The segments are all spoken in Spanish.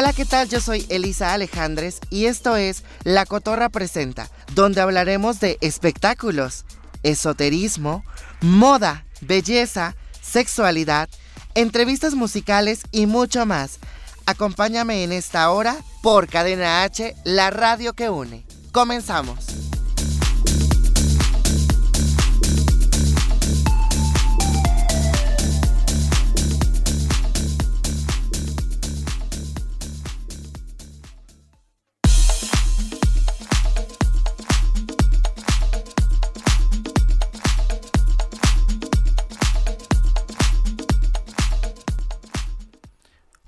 Hola, ¿qué tal? Yo soy Elisa Alejandres y esto es La Cotorra Presenta, donde hablaremos de espectáculos, esoterismo, moda, belleza, sexualidad, entrevistas musicales y mucho más. Acompáñame en esta hora por Cadena H, la radio que une. Comenzamos.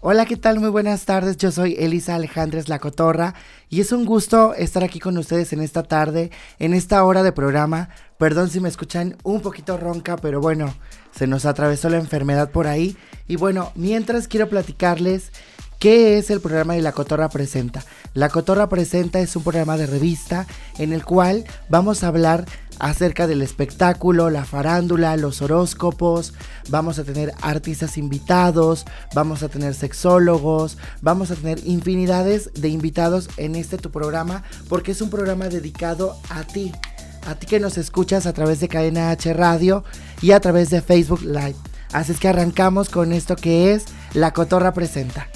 Hola, ¿qué tal? Muy buenas tardes. Yo soy Elisa Alejandres La Cotorra y es un gusto estar aquí con ustedes en esta tarde, en esta hora de programa. Perdón si me escuchan un poquito ronca, pero bueno, se nos atravesó la enfermedad por ahí. Y bueno, mientras quiero platicarles ¿Qué es el programa de La Cotorra Presenta? La Cotorra Presenta es un programa de revista en el cual vamos a hablar acerca del espectáculo, la farándula, los horóscopos, vamos a tener artistas invitados, vamos a tener sexólogos, vamos a tener infinidades de invitados en este tu programa porque es un programa dedicado a ti, a ti que nos escuchas a través de Cadena H Radio y a través de Facebook Live. Así es que arrancamos con esto que es La Cotorra Presenta.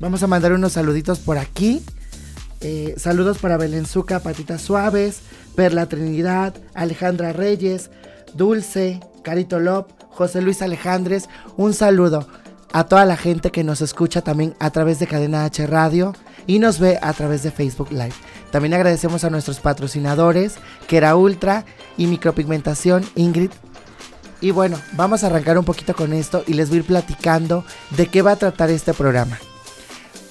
Vamos a mandar unos saluditos por aquí. Eh, saludos para Belenzuca, Patitas Suaves, Perla Trinidad, Alejandra Reyes, Dulce, Carito Lop, José Luis Alejandres. Un saludo a toda la gente que nos escucha también a través de Cadena H Radio y nos ve a través de Facebook Live. También agradecemos a nuestros patrocinadores, que era Ultra y Micropigmentación Ingrid. Y bueno, vamos a arrancar un poquito con esto y les voy a ir platicando de qué va a tratar este programa.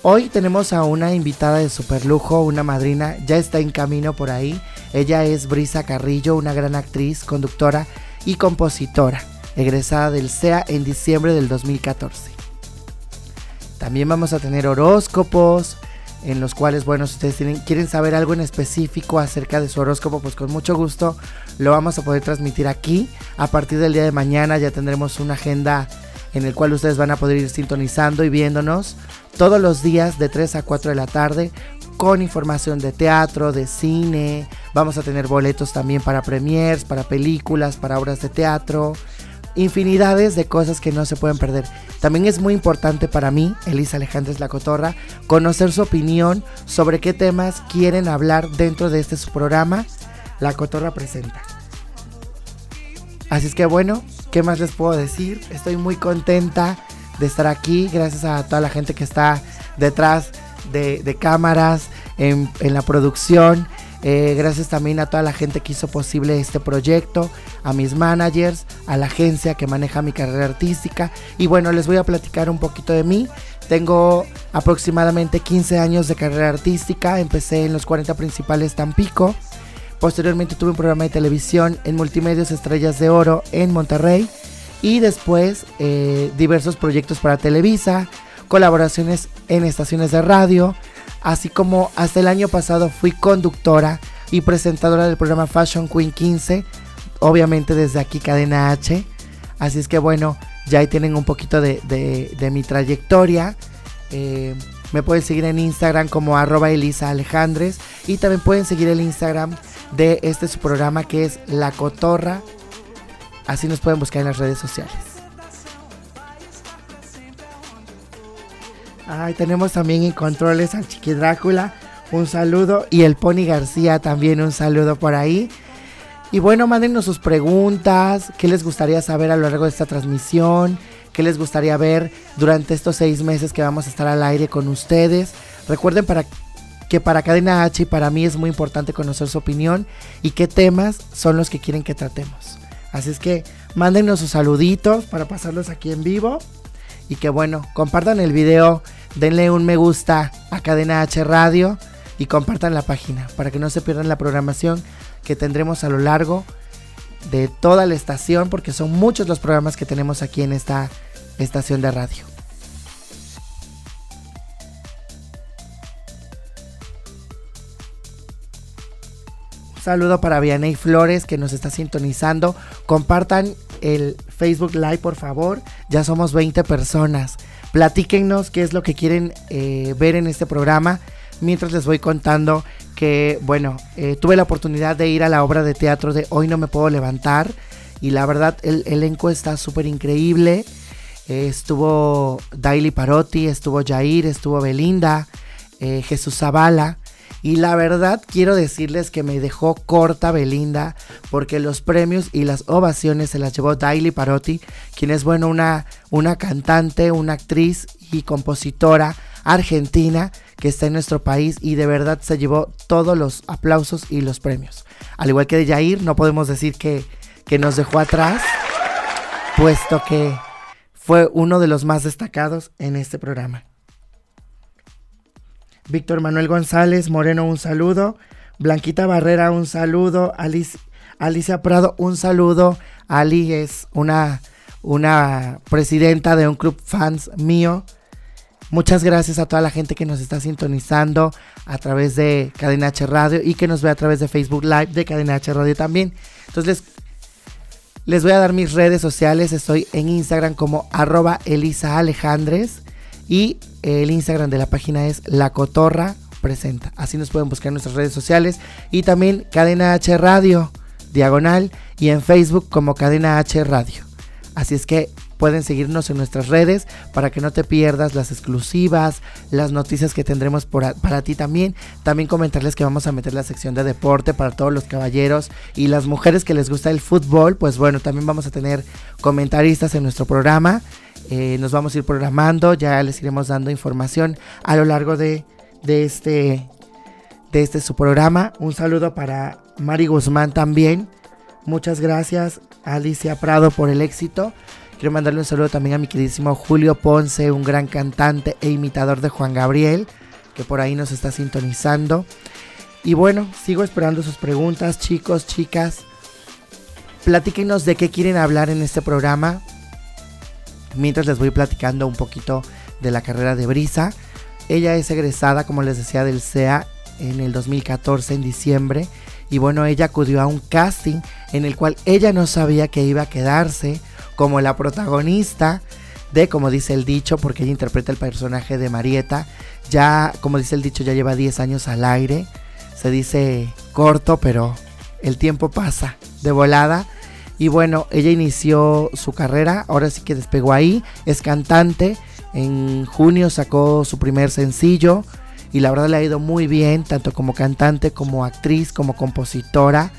Hoy tenemos a una invitada de super lujo, una madrina, ya está en camino por ahí. Ella es Brisa Carrillo, una gran actriz, conductora y compositora, egresada del CEA en diciembre del 2014. También vamos a tener horóscopos, en los cuales, bueno, si ustedes quieren saber algo en específico acerca de su horóscopo, pues con mucho gusto lo vamos a poder transmitir aquí. A partir del día de mañana ya tendremos una agenda en el cual ustedes van a poder ir sintonizando y viéndonos todos los días de 3 a 4 de la tarde con información de teatro, de cine. Vamos a tener boletos también para premiers, para películas, para obras de teatro. Infinidades de cosas que no se pueden perder. También es muy importante para mí, Elisa Alejandres La Cotorra, conocer su opinión sobre qué temas quieren hablar dentro de este su programa. La Cotorra presenta. Así es que bueno, ¿qué más les puedo decir? Estoy muy contenta de estar aquí, gracias a toda la gente que está detrás de, cámaras, en, la producción. Eh, gracias también a toda la gente que hizo posible este proyecto, a mis managers, a la agencia que maneja mi carrera artística. Y bueno, les voy a platicar un poquito de mí. Tengo aproximadamente 15 años de carrera artística. Empecé en los 40 principales Tampico. Posteriormente tuve un programa de televisión en Multimedios Estrellas de Oro en Monterrey y después eh, diversos proyectos para Televisa, colaboraciones en estaciones de radio, así como hasta el año pasado fui conductora y presentadora del programa Fashion Queen 15, obviamente desde aquí Cadena H, así es que bueno, ya ahí tienen un poquito de, mi trayectoria. Eh, me pueden seguir en Instagram como arroba Elisa Alejandres y también pueden seguir el Instagram de este su programa que es La Cotorra Así nos pueden buscar en las redes sociales. Ay, tenemos también en controles al Chiqui Drácula. Un saludo. Y el Pony García también un saludo por ahí. Y bueno, mándenos sus preguntas. ¿Qué les gustaría saber a lo largo de esta transmisión? qué les gustaría ver durante estos seis meses que vamos a estar al aire con ustedes. Recuerden para que para Cadena H y para mí es muy importante conocer su opinión y qué temas son los que quieren que tratemos. Así es que mándenos sus saluditos para pasarlos aquí en vivo. Y que bueno, compartan el video, denle un me gusta a Cadena H Radio y compartan la página para que no se pierdan la programación que tendremos a lo largo de toda la estación porque son muchos los programas que tenemos aquí en esta estación de radio. Saludo para Vianey Flores que nos está sintonizando. Compartan el Facebook Live, por favor. Ya somos 20 personas. Platíquennos qué es lo que quieren eh, ver en este programa. Mientras les voy contando que, bueno, eh, tuve la oportunidad de ir a la obra de teatro de Hoy no me puedo levantar. Y la verdad, el elenco está súper increíble. Eh, estuvo Daily Parotti, estuvo Jair, estuvo Belinda, Jesús Zavala. Y la verdad quiero decirles que me dejó corta Belinda porque los premios y las ovaciones se las llevó Daily Parotti, quien es bueno una, una cantante, una actriz y compositora argentina que está en nuestro país y de verdad se llevó todos los aplausos y los premios. Al igual que de Jair, no podemos decir que, que nos dejó atrás, puesto que fue uno de los más destacados en este programa. Víctor Manuel González Moreno, un saludo. Blanquita Barrera, un saludo. Alicia Prado, un saludo. Ali es una, una presidenta de un club fans mío. Muchas gracias a toda la gente que nos está sintonizando a través de Cadena H Radio y que nos ve a través de Facebook Live de Cadena H Radio también. Entonces les, voy a dar mis redes sociales. Estoy en Instagram como arroba Elisa Alejandres y el Instagram de la página es La Cotorra Presenta. Así nos pueden buscar en nuestras redes sociales. Y también Cadena H Radio, diagonal. Y en Facebook como Cadena H Radio. Así es que pueden seguirnos en nuestras redes para que no te pierdas las exclusivas, las noticias que tendremos para ti también. También comentarles que vamos a meter la sección de deporte para todos los caballeros y las mujeres que les gusta el fútbol. Pues bueno, también vamos a tener comentaristas en nuestro programa. Eh, nos vamos a ir programando, ya les iremos dando información a lo largo de, este de este su programa. Un saludo para Mari Guzmán también. Muchas gracias Alicia Prado por el éxito. Quiero mandarle un saludo también a mi queridísimo Julio Ponce, un gran cantante e imitador de Juan Gabriel, que por ahí nos está sintonizando. Y bueno, sigo esperando sus preguntas, chicos, chicas. Platíquenos de qué quieren hablar en este programa mientras les voy platicando un poquito de la carrera de Brisa. Ella es egresada, como les decía, del CEA en el 2014, en diciembre. Y bueno, ella acudió a un casting en el cual ella no sabía que iba a quedarse como la protagonista de, como dice el dicho, porque ella interpreta el personaje de Marieta. Ya, como dice el dicho, ya lleva 10 años al aire. Se dice corto, pero el tiempo pasa de volada. Y bueno, ella inició su carrera, ahora sí que despegó ahí, es cantante, en junio sacó su primer sencillo y la verdad le ha ido muy bien, tanto como cantante, como actriz, como compositora.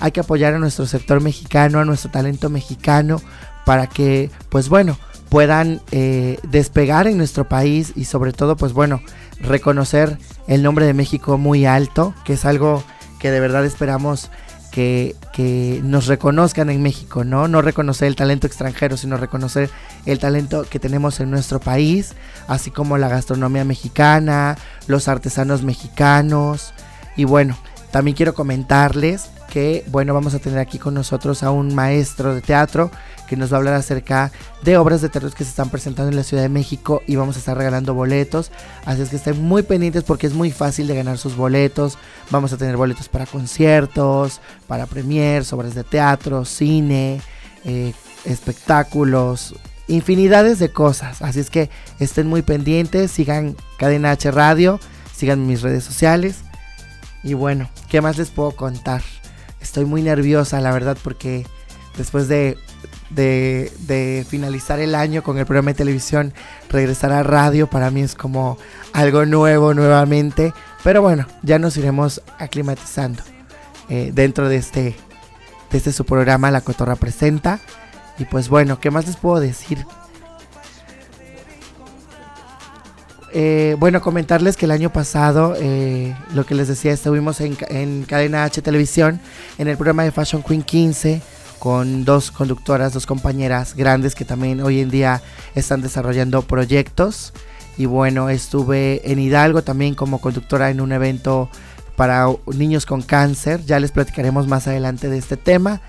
Hay que apoyar a nuestro sector mexicano, a nuestro talento mexicano, para que, pues bueno, puedan eh, despegar en nuestro país y sobre todo, pues bueno, reconocer el nombre de México muy alto, que es algo que de verdad esperamos que, nos reconozcan en México, ¿no? No reconocer el talento extranjero, sino reconocer el talento que tenemos en nuestro país, así como la gastronomía mexicana, los artesanos mexicanos. Y bueno, también quiero comentarles que, bueno, vamos a tener aquí con nosotros a un maestro de teatro que nos va a hablar acerca de obras de teatro que se están presentando en la Ciudad de México y vamos a estar regalando boletos. Así es que estén muy pendientes porque es muy fácil de ganar sus boletos. Vamos a tener boletos para conciertos, para premiers, obras de teatro, cine, eh, espectáculos, infinidades de cosas. Así es que estén muy pendientes, sigan Cadena H Radio, sigan mis redes sociales. Y bueno, ¿qué más les puedo contar? Estoy muy nerviosa, la verdad, porque después de de, finalizar el año con el programa de televisión, regresar a radio para mí es como algo nuevo nuevamente. Pero bueno, ya nos iremos aclimatizando eh, dentro de este, de este su programa La Cotorra Presenta. Y pues bueno, ¿qué más les puedo decir? Eh, bueno, comentarles que el año pasado, eh, lo que les decía, estuvimos en, en, Cadena H Televisión, en el programa de Fashion Queen 15, con dos conductoras, dos compañeras grandes que también hoy en día están desarrollando proyectos. Y bueno, estuve en Hidalgo también como conductora en un evento para niños con cáncer. Ya les platicaremos más adelante de este tema.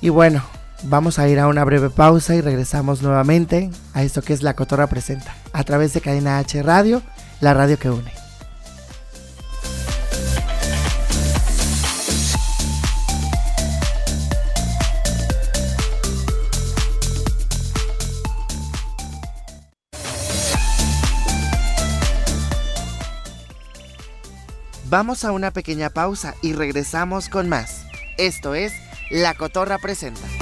Y bueno, vamos a ir a una breve pausa y regresamos nuevamente a esto que es La Cotorra Presenta, a través de Cadena H Radio, la radio que une. Vamos a una pequeña pausa y regresamos con más. Esto es La Cotorra Presenta.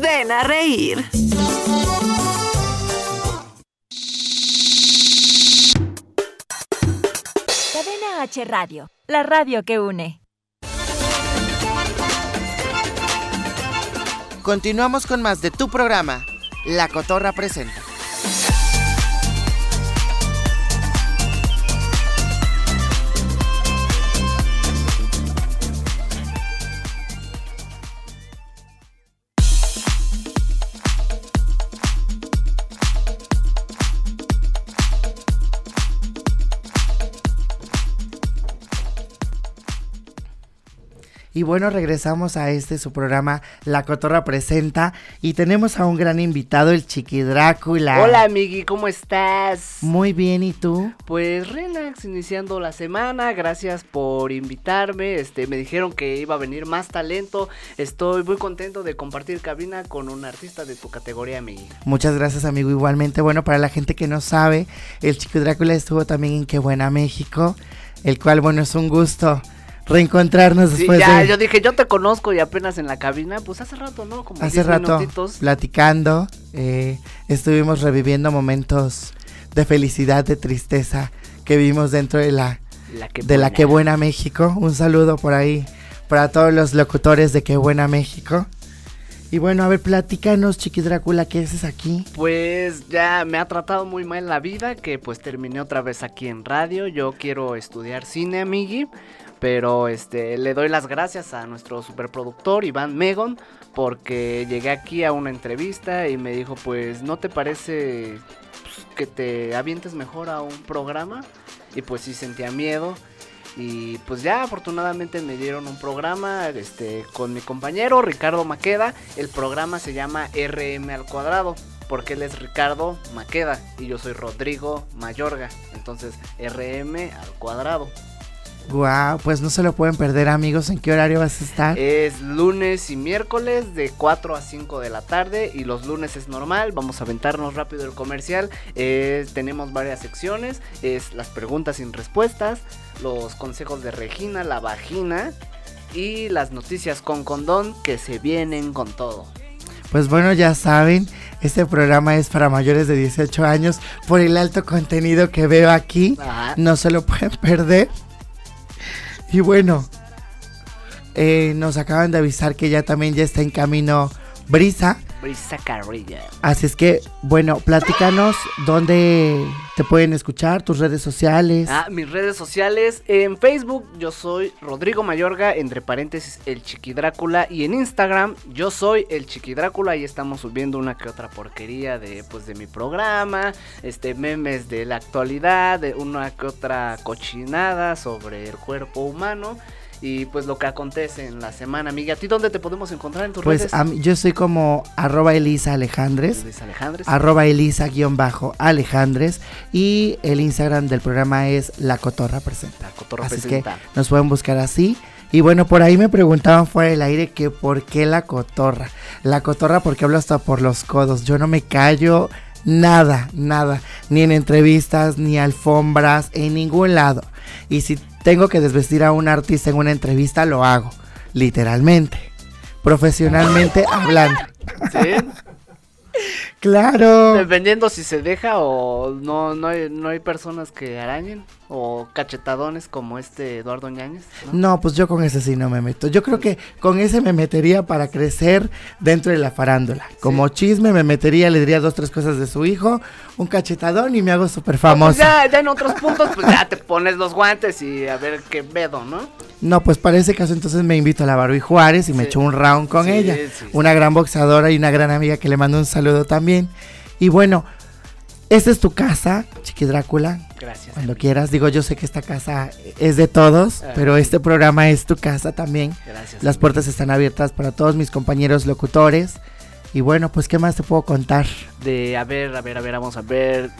ven a reír. Cadena H Radio, la radio que une. Continuamos con más de tu programa, La Cotorra Presenta. Y bueno, regresamos a este su programa La Cotorra Presenta y tenemos a un gran invitado, el Chiqui Drácula. Hola, amigui, ¿cómo estás? Muy bien, ¿y tú? Pues relax, iniciando la semana, gracias por invitarme, este, me dijeron que iba a venir más talento, estoy muy contento de compartir cabina con un artista de tu categoría, amigui. Muchas gracias, amigo. Igualmente, bueno, para la gente que no sabe, el Chiqui Drácula estuvo también en Qué Buena México, el cual, bueno, es un gusto reencontrarnos Sí, después ya, de yo dije, yo te conozco y apenas en la cabina, pues hace rato, ¿no? Como hace 10 rato minutitos. platicando, eh, estuvimos reviviendo momentos de felicidad, de tristeza que vivimos dentro de la La de la buena. Que Buena México. Un saludo por ahí para todos los locutores de Que Buena México. Y bueno, a ver, platícanos, Chiqui Drácula, ¿qué haces aquí? Pues ya me ha tratado muy mal la vida, que pues terminé otra vez aquí en radio. Yo quiero estudiar cine, amigui. Pero este le doy las gracias a nuestro superproductor Iván Megon porque llegué aquí a una entrevista y me dijo, pues ¿no te parece pues, que te avientes mejor a un programa? Y pues sí sentía miedo. Y pues ya afortunadamente me dieron un programa este, con mi compañero Ricardo Maqueda. El programa se llama RM al cuadrado. Porque él es Ricardo Maqueda y yo soy Rodrigo Mayorga. Entonces RM al cuadrado. Guau, pues no se lo pueden perder, amigos. ¿En qué horario vas a estar? Es lunes y miércoles de 4 a 5 de la tarde y los lunes es normal. Vamos a aventarnos rápido el comercial. Eh, tenemos varias secciones. Es las preguntas sin respuestas, los consejos de Regina, la vagina y las noticias con condón que se vienen con todo. Pues bueno, ya saben, este programa es para mayores de 18 años por el alto contenido que veo aquí. Ajá. No se lo pueden perder. Y bueno, eh, nos acaban de avisar que ya también ya está en camino Brisa. Brisa Carrilla. Así es que, bueno, platícanos dónde te pueden escuchar, tus redes sociales. Ah, mis redes sociales. En Facebook yo soy Rodrigo Mayorga, entre paréntesis el Chiqui Drácula. Y en Instagram yo soy el Chiqui Drácula. Ahí estamos subiendo una que otra porquería de, pues, de mi programa. Este, memes de la actualidad, de una que otra cochinada sobre el cuerpo humano. Y pues lo que acontece en la semana, amiga. ¿A ti dónde te podemos encontrar en tus Pues redes? mí- yo soy como arroba Elisa Alejandres. Luis Alejandres. arroba Elisa-Alejandres y el Instagram del programa es La Cotorra Presenta. La cotorra Así que nos pueden buscar así. Y bueno, por ahí me preguntaban fuera del aire que por qué la cotorra. La cotorra porque hablo hasta por los codos. Yo no me callo nada, nada. Ni en entrevistas, ni alfombras, en ningún lado. Y si tengo que desvestir a un artista en una entrevista, lo hago. Literalmente. Profesionalmente hablando. ¿Sí? Claro. Dependiendo si se deja o no, no hay, no hay personas que arañen o cachetadones como este Eduardo Ñañez. ¿no? No, pues yo con ese sí no me meto. Yo creo que con ese me metería para crecer dentro de la farándula. Como chisme me metería, le diría dos, tres cosas de su hijo, un cachetadón y me hago súper Pues famoso. ya, ya en otros puntos, pues ya te pones los guantes y a ver qué vedo, ¿no? No, pues para ese caso entonces me invito a la Barbie Juárez y me echo un round con Sí, ella. Una gran boxeadora y una gran amiga que le mando un saludo también. Y bueno, esta es tu casa, Chiqui Drácula. Gracias. Cuando quieras, digo, yo sé que esta casa es de todos, Ah, pero este programa es tu casa también. Gracias. Las puertas están abiertas para todos mis compañeros locutores. Y bueno, pues, ¿qué más te puedo contar? De, a ver, a ver, a ver, vamos a ver.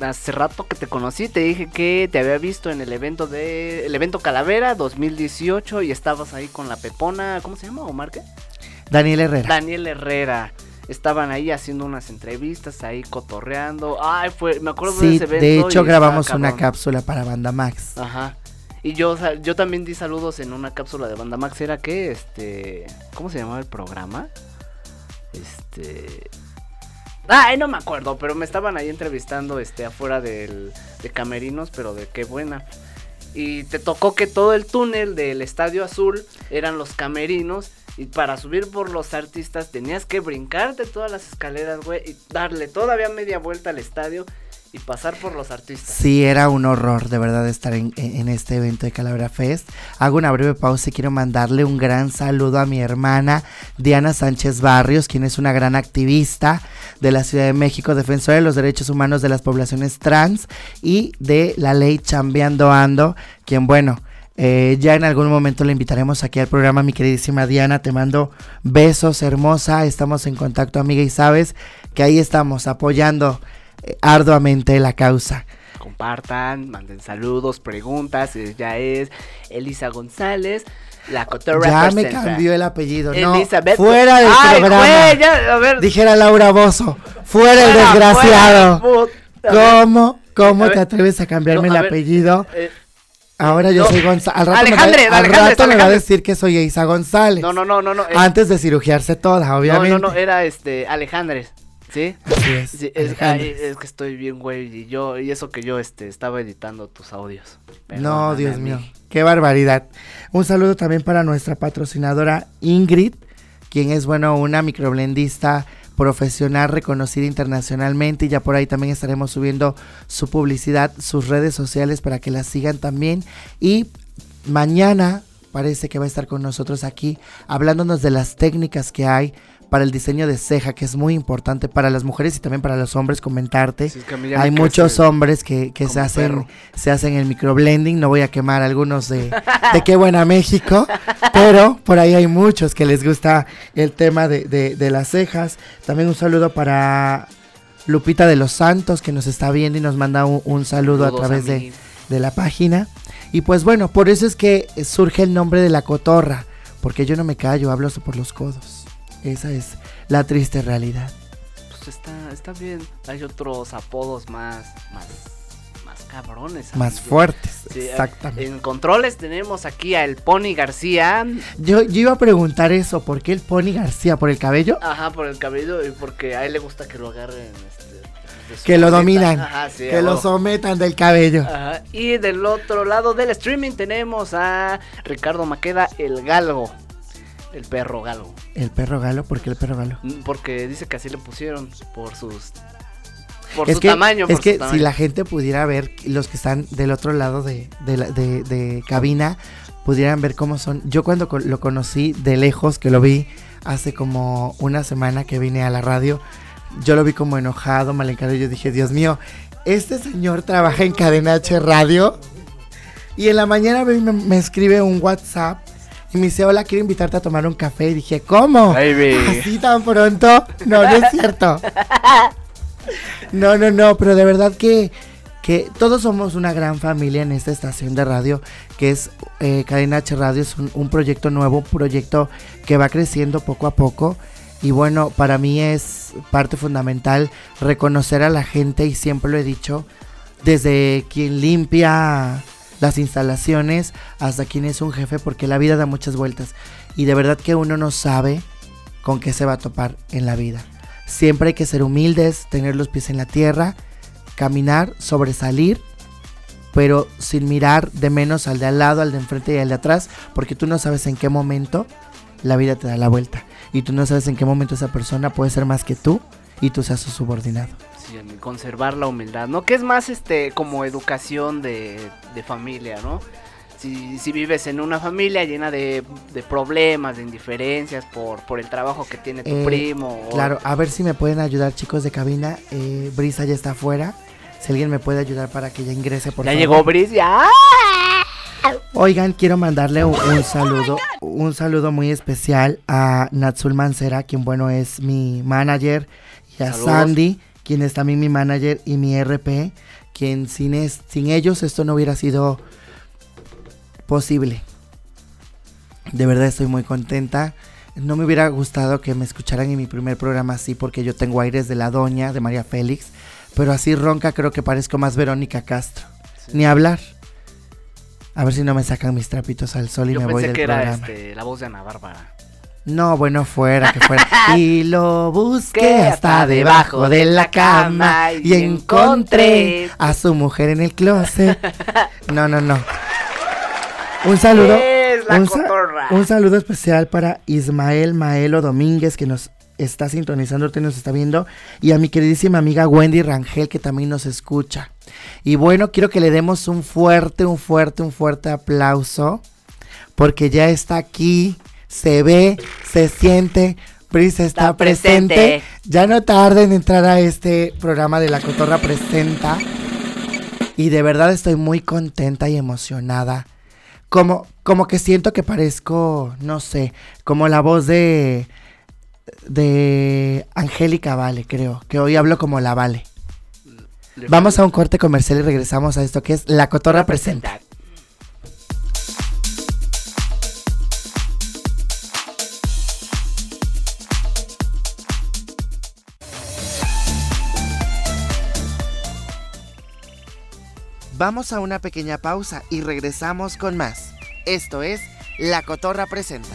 Hace rato que te conocí, te dije que te había visto en el evento de. El evento Calavera 2018 y estabas ahí con la Pepona. ¿Cómo se llama? ¿Omar qué? Daniel Herrera. Daniel Herrera. Estaban ahí haciendo unas entrevistas, ahí cotorreando. Ay, fue, me acuerdo de sí, ese evento. de hecho grabamos una cápsula para Banda Max. Ajá. Y yo, yo también di saludos en una cápsula de Banda Max. ¿Era qué? Este. ¿Cómo se llamaba el programa? Este. Ay, no me acuerdo, pero me estaban ahí entrevistando este afuera del, de Camerinos, pero de qué buena. Y te tocó que todo el túnel del Estadio Azul eran los camerinos. Y para subir por los artistas tenías que brincarte todas las escaleras, güey. Y darle todavía media vuelta al estadio y pasar por los artistas. Sí, era un horror de verdad estar en, en- este evento de Calavera Fest. Hago una breve pausa y quiero mandarle un gran saludo a mi hermana Diana Sánchez Barrios, quien es una gran activista de la Ciudad de México, defensora de los derechos humanos de las poblaciones trans y de la ley Chambeando Ando, quien bueno... eh, ya en algún momento le invitaremos aquí al programa, mi queridísima Diana. Te mando besos, hermosa. Estamos en contacto, amiga, y sabes que ahí estamos apoyando eh, arduamente la causa. compartan, manden saludos, preguntas, eh, ya es Elisa González, la cotorra Ya me cambió el apellido, no. Elizabeth. Fuera del Ay, programa. güey, ya, a ver. Dijera Laura Bozo. Fuera el desgraciado. fuera, ¿Cómo? ¿Cómo A te ver. atreves a cambiarme No, el ver. apellido? eh, Ahora yo no. soy González. Al rato, Alejandre, me, va, al Alejandre, rato me va a decir que soy Isa González. no, no, no, no, no. Antes de cirugiarse toda, no, obviamente. no, no, era este Alejandres. ¿Sí? Así es. Sí, es, ay, es que estoy bien, güey, y yo, y eso que yo, este, estaba editando tus audios. No, Dios mío, qué barbaridad. Un saludo también para nuestra patrocinadora Ingrid, quien es, bueno, una microblendista profesional reconocida internacionalmente y ya por ahí también estaremos subiendo su publicidad, sus redes sociales para que la sigan también. Y mañana parece que va a estar con nosotros aquí hablándonos de las técnicas que hay para el diseño de ceja, que es muy importante para las mujeres y también para los hombres comentarte. Sí, Hay muchos hombres que, que se hacen perro. se hacen el microblending, no voy a quemar algunos de, de qué buena México, pero por ahí hay muchos que les gusta el tema de, de- de las cejas. También un saludo para Lupita de los Santos que nos está viendo y nos manda un, un saludo a través de, de la página. Y pues bueno, por eso es que surge el nombre de la cotorra, porque yo no me callo, hablo por los codos. Esa es la triste realidad. Pues está, está bien. Hay otros apodos más, más, cabrones. Más amigo. fuertes, Sí, exactamente. En controles tenemos aquí al Pony García. Yo, yo iba a preguntar eso, ¿por qué el Pony García? ¿Por el cabello? Ajá, por el cabello y porque a él le gusta que lo agarren. este, Que lo dominan, Ajá, sí, que lo sometan del cabello. Ajá, Y del otro lado del streaming tenemos a Ricardo Maqueda, el galgo. El perro galgo. El perro galo, ¿por qué el perro galo? Mm, Porque dice que así le pusieron por sus. Por es su que, tamaño. es por que su si la gente pudiera ver, los que están del otro lado de, de la- de- de cabina, pudieran ver cómo son. Yo cuando lo conocí de lejos, que lo vi hace como una semana que vine a la radio, yo lo vi como enojado, mal encarado, yo dije, Dios mío, este señor trabaja en Cadena H Radio. Y en la mañana me- me escribe un WhatsApp y me dice, hola, quiero invitarte a tomar un café. Y dije, ¿cómo? Baby. ¿Así tan pronto? No, no es cierto. No, no, no, pero de verdad que, que todos somos una gran familia en esta estación de radio, que es eh, Cadena H Radio, es un, un proyecto nuevo, un proyecto que va creciendo poco a poco. Y bueno, para mí es parte fundamental reconocer a la gente, y siempre lo he dicho, desde quien limpia las instalaciones hasta quien es un jefe, porque la vida da muchas vueltas. Y de verdad que uno no sabe con qué se va a topar en la vida. Siempre hay que ser humildes, tener los pies en la tierra, caminar, sobresalir, pero sin mirar de menos al de al lado, al de enfrente y al de atrás, porque tú no sabes en qué momento la vida te da la vuelta. Y tú no sabes en qué momento esa persona puede ser más que tú y tú seas su subordinado. En conservar la humildad, ¿no? Que es más este como educación de, de familia, ¿no? Si, si vives en una familia llena de, de problemas, de indiferencias por, por el trabajo que tiene tu Eh, primo. o- Claro, a ver si me pueden ayudar chicos de cabina. Eh, Brisa ya está afuera. Si alguien me puede ayudar para que ya ingrese, por ya favor. llegó Brice, ya. Oigan, quiero mandarle un, un saludo, un saludo muy especial a Natsul Mancera, quien bueno es mi manager, y a Saludos. Sandy, quien es también mi manager y mi RP, quien sin, es- sin ellos esto no hubiera sido posible. De verdad estoy muy contenta. No me hubiera gustado que me escucharan en mi primer programa así porque yo tengo aires de la doña, de María Félix, pero así ronca creo que parezco más Verónica Castro. Ni hablar. A ver si no me sacan mis trapitos al sol y Yo me voy pensé del que era programa. este, la voz de Ana Bárbara. No, bueno, fuera, que fuera. y lo busqué hasta debajo de la cama y encontré a su mujer en el closet. No, no, no. Un saludo. Es la un, sa- un saludo especial para Ismael Maelo Domínguez que nos está sintonizando, ahorita nos está viendo, y a mi queridísima amiga Wendy Rangel que también nos escucha. Y bueno, quiero que le demos un fuerte, un fuerte, un fuerte aplauso porque ya está aquí, se ve, se siente, Brisa está, Está presente. presente. Ya no tarda en entrar a este programa de La Cotorra Presenta. Y de verdad estoy muy contenta y emocionada. Como, como que siento que parezco, no sé, como la voz de de Angélica Vale, creo, que hoy hablo como la Vale. Le Vamos a un corte comercial y regresamos a esto que es La Cotorra Presenta. Vamos a una pequeña pausa y regresamos con más. Esto es La Cotorra Presenta.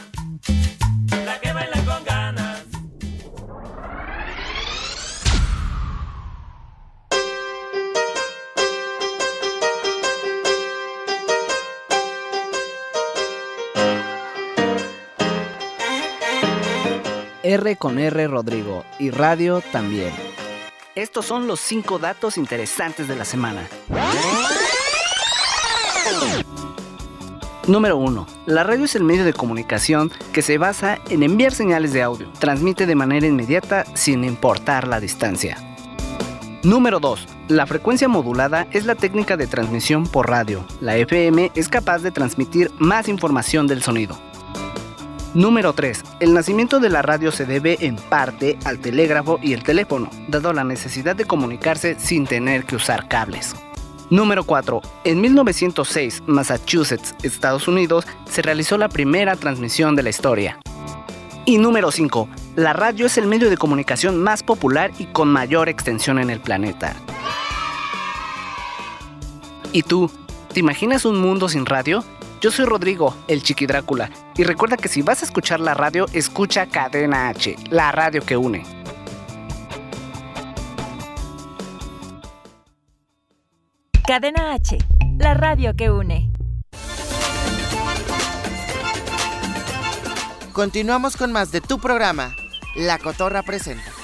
R con R Rodrigo y radio también. Estos son los cinco datos interesantes de la semana. Número 1. La radio es el medio de comunicación que se basa en enviar señales de audio. Transmite de manera inmediata sin importar la distancia. Número 2. La frecuencia modulada es la técnica de transmisión por radio. La FM es capaz de transmitir más información del sonido. Número 3. El nacimiento de la radio se debe en parte al telégrafo y el teléfono, dado la necesidad de comunicarse sin tener que usar cables. Número 4. En 1906, Massachusetts, Estados Unidos, se realizó la primera transmisión de la historia. Y número 5. La radio es el medio de comunicación más popular y con mayor extensión en el planeta. ¿Y tú? ¿Te imaginas un mundo sin radio? Yo soy Rodrigo, el Chiqui Drácula, y recuerda que si vas a escuchar la radio, escucha Cadena H, la radio que une. Cadena H, la radio que une. Continuamos con más de tu programa, La Cotorra Presenta.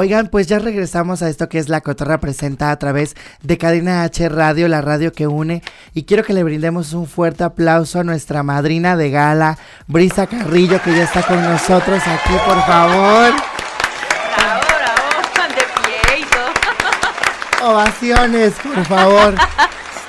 Oigan, pues ya regresamos a esto que es La Cotorra Presenta a través de Cadena H Radio, la radio que une. Y quiero que le brindemos un fuerte aplauso a nuestra madrina de gala, Brisa Carrillo, que ya está con nosotros aquí, por favor. Bravo, bravo, de pie y todo. Ovaciones, por favor.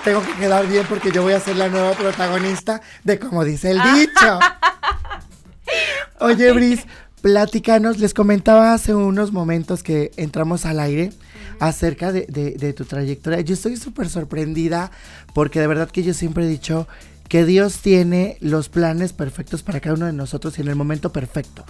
Tengo que quedar bien porque yo voy a ser la nueva protagonista de como dice el dicho. Oye, Bris, platícanos, les comentaba hace unos momentos que entramos al aire acerca de, de- de tu trayectoria. Yo estoy súper sorprendida porque de verdad que yo siempre he dicho que Dios tiene los planes perfectos para cada uno de nosotros y en el momento perfecto.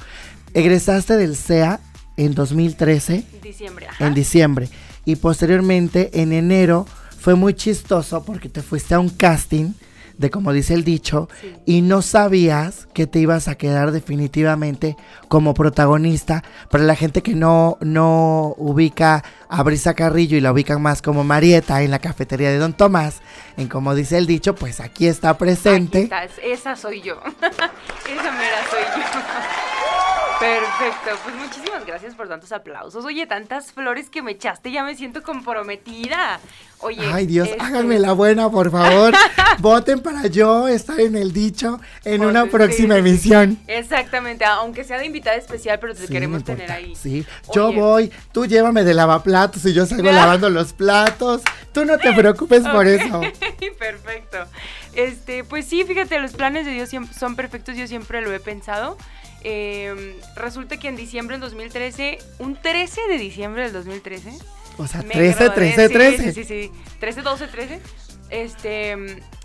Egresaste del CEA en 2013 Diciembre, ajá. en diciembre. Y posteriormente, en enero, fue muy chistoso porque te fuiste a un casting de como dice el dicho, Sí. y no sabías que te ibas a quedar definitivamente como protagonista. Para la gente que no, no ubica a Brisa Carrillo y la ubican más como Marieta en la cafetería de Don Tomás, en como dice el dicho, pues aquí está presente. Aquí está, es- esa soy yo. esa mera soy yo. Perfecto, pues muchísimas gracias por tantos aplausos. Oye, tantas flores que me echaste, ya me siento comprometida. Oye, Ay Dios, este, háganme la buena, por favor. Voten para yo estar en el dicho en una próxima emisión. Exactamente, aunque sea de invitada especial, pero te Sí, queremos tener ahí. Sí, yo voy, tú llévame de lavaplatos y yo salgo lavando los platos. Tú no te preocupes por eso. Perfecto. Este, pues sí, fíjate, los planes de Dios son perfectos, yo siempre lo he pensado. Eh, resulta que en diciembre del 2013, un 13 de diciembre del 2013, O sea, me 13, gradué- 13, sí, 13. Sí, sí, sí, 13, 12, 13. Este,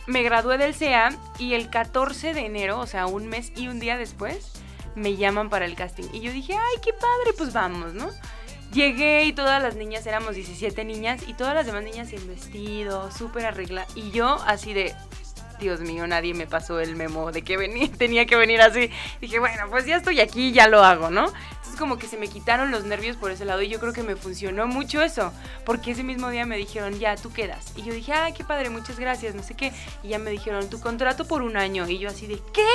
me gradué del CEA y el 14 de enero, o sea, un mes y un día después, me llaman para el casting. Y yo dije, ay, qué padre, pues vamos, ¿no? Llegué y todas las niñas, éramos 17 niñas, y todas las demás niñas en vestido, súper arregladas. Y yo así de, Dios mío, nadie me pasó el memo de que venía, tenía que venir así. Dije, bueno, pues ya estoy aquí, ya lo hago, ¿no? Entonces como que se me quitaron los nervios por ese lado y yo creo que me funcionó mucho eso, porque ese mismo día me dijeron, ya, tú quedas. Y yo dije, ay, qué padre, muchas gracias, no sé qué. Y ya me dijeron, tu contrato por un año. Y yo así de, ¿qué?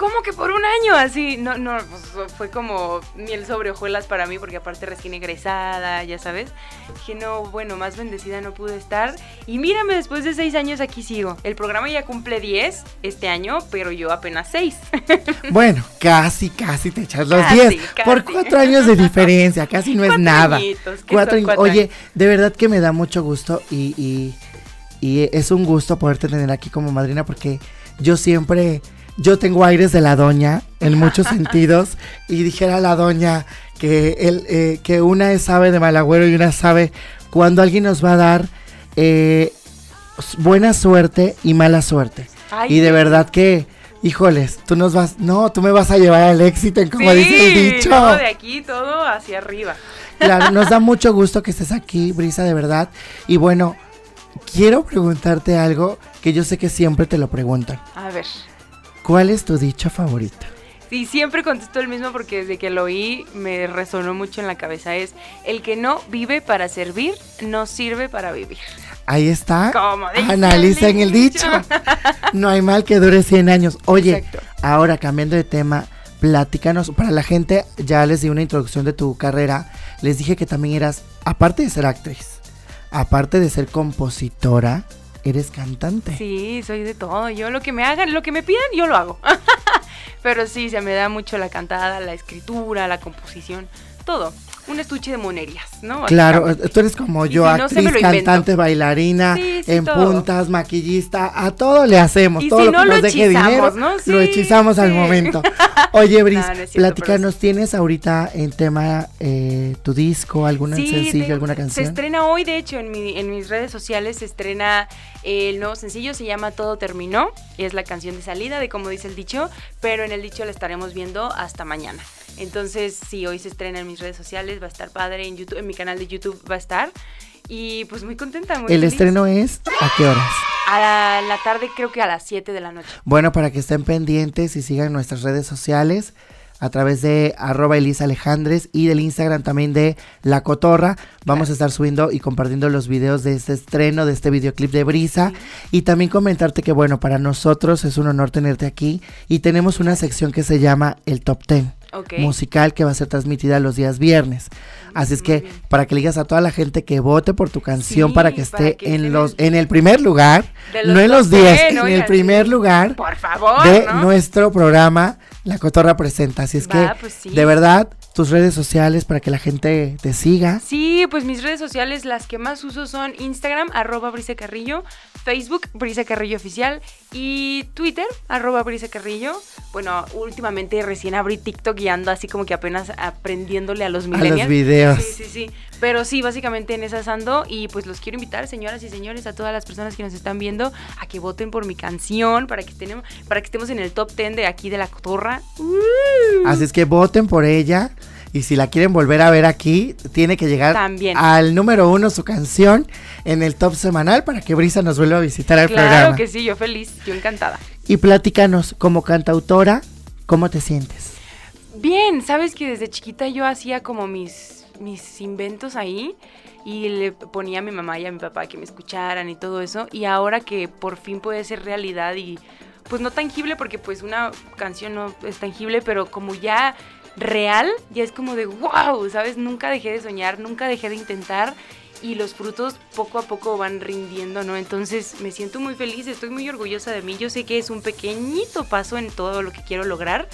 ¿Cómo que por un año? Así, no, no, pues fue como miel sobre hojuelas para mí, porque aparte recién egresada, ya sabes. Dije, no, bueno, más bendecida no pude estar. Y mírame, después de seis años aquí sigo. El programa ya cumple 10 este año, pero yo apenas seis. Bueno, casi, casi te echas los Casi, 10. Por cuatro años de diferencia, casi no es nada. añitos, ¿qué Cuatro cuatro Oye, años? de verdad que me da mucho gusto y, y, y es un gusto poderte tener aquí como madrina porque yo siempre, yo tengo aires de la doña en muchos sentidos y dijera la doña que, el, eh, que una es sabe de malagüero y una sabe cuando alguien nos va a dar eh, buena suerte y mala suerte. Ay, y de verdad que, híjoles, tú nos vas, no, tú me vas a llevar al éxito, en como Sí, dice el dicho. de aquí todo hacia arriba. Claro, nos da mucho gusto que estés aquí, Brisa, de verdad. Y bueno, quiero preguntarte algo que yo sé que siempre te lo preguntan. A ver. ¿Cuál es tu dicho favorito? Y siempre contesto el mismo porque desde que lo oí me resonó mucho en la cabeza. Es el que no vive para servir, no sirve para vivir. Ahí está. Como dice Analiza el en el dicho. No hay mal que dure 100 años. Oye, Exacto. ahora cambiando de tema, platícanos. Para la gente, ya les di una introducción de tu carrera. Les dije que también eras, aparte de ser actriz, aparte de ser compositora, eres cantante. Sí, soy de todo. Yo lo que me hagan, lo que me pidan, yo lo hago. Pero sí, se me da mucho la cantada, la escritura, la composición, todo. Un estuche de monerías, ¿no? Claro, tú eres como yo, si se actriz, cantante, bailarina, Sí, sí, en todo. puntas, maquillista, a todo le hacemos. Y todo si lo no, que lo nos deje hechizamos, dinero, ¿no? lo hechizamos al momento. Oye, Bris, platícanos, ¿tienes ahorita en tema eh, tu disco, algún Sí, sencillo, alguna Se canción? estrena hoy, de hecho, en, mi- en mis redes sociales se estrena el nuevo sencillo, se llama Todo Terminó, es la canción de salida de como dice el dicho, pero en el dicho la estaremos viendo hasta mañana. Entonces, sí, hoy se estrena en mis redes sociales, va a estar padre, en YouTube, en mi canal de YouTube va a estar, y pues muy contenta, muy El feliz. estreno es, ¿a qué horas? A la, la tarde, creo que a las 7 de la noche. Bueno, para que estén pendientes y sigan nuestras redes sociales a través de arroba Elisa Alejandres y del Instagram también de La Cotorra. Vamos a estar subiendo y compartiendo los videos de este estreno, de este videoclip de Brisa. Y también comentarte que, bueno, para nosotros es un honor tenerte aquí y tenemos una sección que se llama el Top Ten. Musical que va a ser transmitida los días viernes. Así es que para que le digas a toda la gente que vote por tu canción Sí, para que para esté que en los en el primer lugar, no en los top 10, 10, en el primer sí. lugar Por favor, de ¿no? nuestro programa La Cotorra presenta. Así es Va, que pues sí. de verdad tus redes sociales para que la gente te siga. Sí, pues mis redes sociales, las que más uso son Instagram, arroba Brisa Carrillo, Facebook, Brisa Carrillo Oficial y Twitter, arroba Brisa Carrillo. Bueno, últimamente recién abrí TikTok y ando así como que apenas aprendiéndole a los A millennials. los videos. Sí, sí, sí. Pero sí, básicamente en esas ando y pues los quiero invitar, señoras y señores, a todas las personas que nos están viendo a que voten por mi canción para que estemos, para que estemos en el top 10 de aquí de la cotorra. Así es que voten por ella. Y si la quieren volver a ver aquí, tiene que llegar También. al número uno su canción en el top semanal para que Brisa nos vuelva a visitar al Claro programa. que sí, yo feliz, yo encantada. Y platícanos, como cantautora, ¿cómo te sientes? Bien, sabes que desde chiquita yo hacía como mis, mis inventos ahí y le ponía a mi mamá y a mi papá que me escucharan y todo eso. Y ahora que por fin puede ser realidad y pues no tangible porque pues una canción no es tangible, pero como ya real, ya es como de wow, ¿sabes? Nunca dejé de soñar, nunca dejé de intentar y los frutos poco a poco van rindiendo, ¿no? Entonces me siento muy feliz, estoy muy orgullosa de mí. Yo sé que es un pequeñito paso en todo lo que quiero lograr,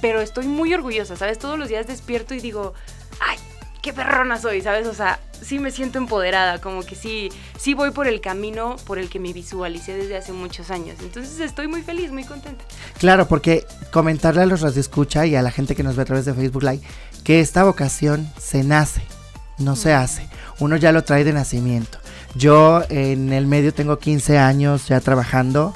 pero estoy muy orgullosa, ¿sabes? Todos los días despierto y digo, ay, qué perrona soy, ¿sabes? O sea, sí me siento empoderada, como que sí, sí voy por el camino por el que me visualicé desde hace muchos años. Entonces estoy muy feliz, muy contenta. Claro, porque comentarle a los radioescucha y a la gente que nos ve a través de Facebook Live que esta vocación se nace, no se hace. Uno ya lo trae de nacimiento. Yo en el medio tengo 15 años ya trabajando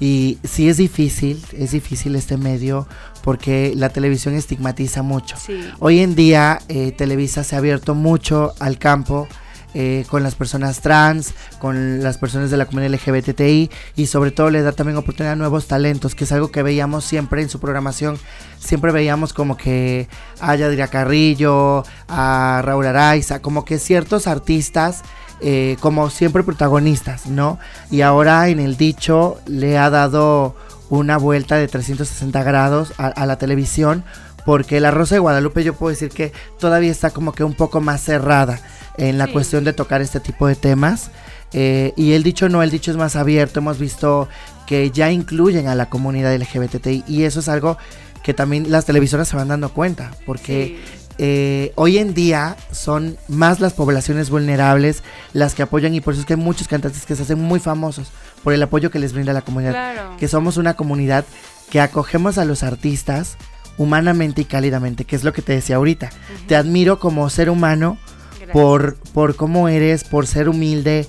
y sí es difícil, es difícil este medio porque la televisión estigmatiza mucho. Sí. Hoy en día eh, Televisa se ha abierto mucho al campo eh, con las personas trans, con las personas de la comunidad LGBTI y sobre todo le da también oportunidad a nuevos talentos, que es algo que veíamos siempre en su programación. Siempre veíamos como que a Yadira Carrillo, a Raúl Araiza, como que ciertos artistas eh, como siempre protagonistas, ¿no? Y ahora en el dicho le ha dado una vuelta de 360 grados a, a la televisión porque la Rosa de Guadalupe yo puedo decir que todavía está como que un poco más cerrada en la Sí. cuestión de tocar este tipo de temas. Eh, y el dicho no, el dicho es más abierto, hemos visto que ya incluyen a la comunidad LGBTI y eso es algo que también las televisoras se van dando cuenta, porque Sí. Eh, hoy en día son más las poblaciones vulnerables las que apoyan y por eso es que hay muchos cantantes que se hacen muy famosos por el apoyo que les brinda la comunidad Claro. que somos una comunidad que acogemos a los artistas humanamente y cálidamente, que es lo que te decía ahorita. Te admiro como ser humano Gracias. por, por cómo eres, por ser humilde,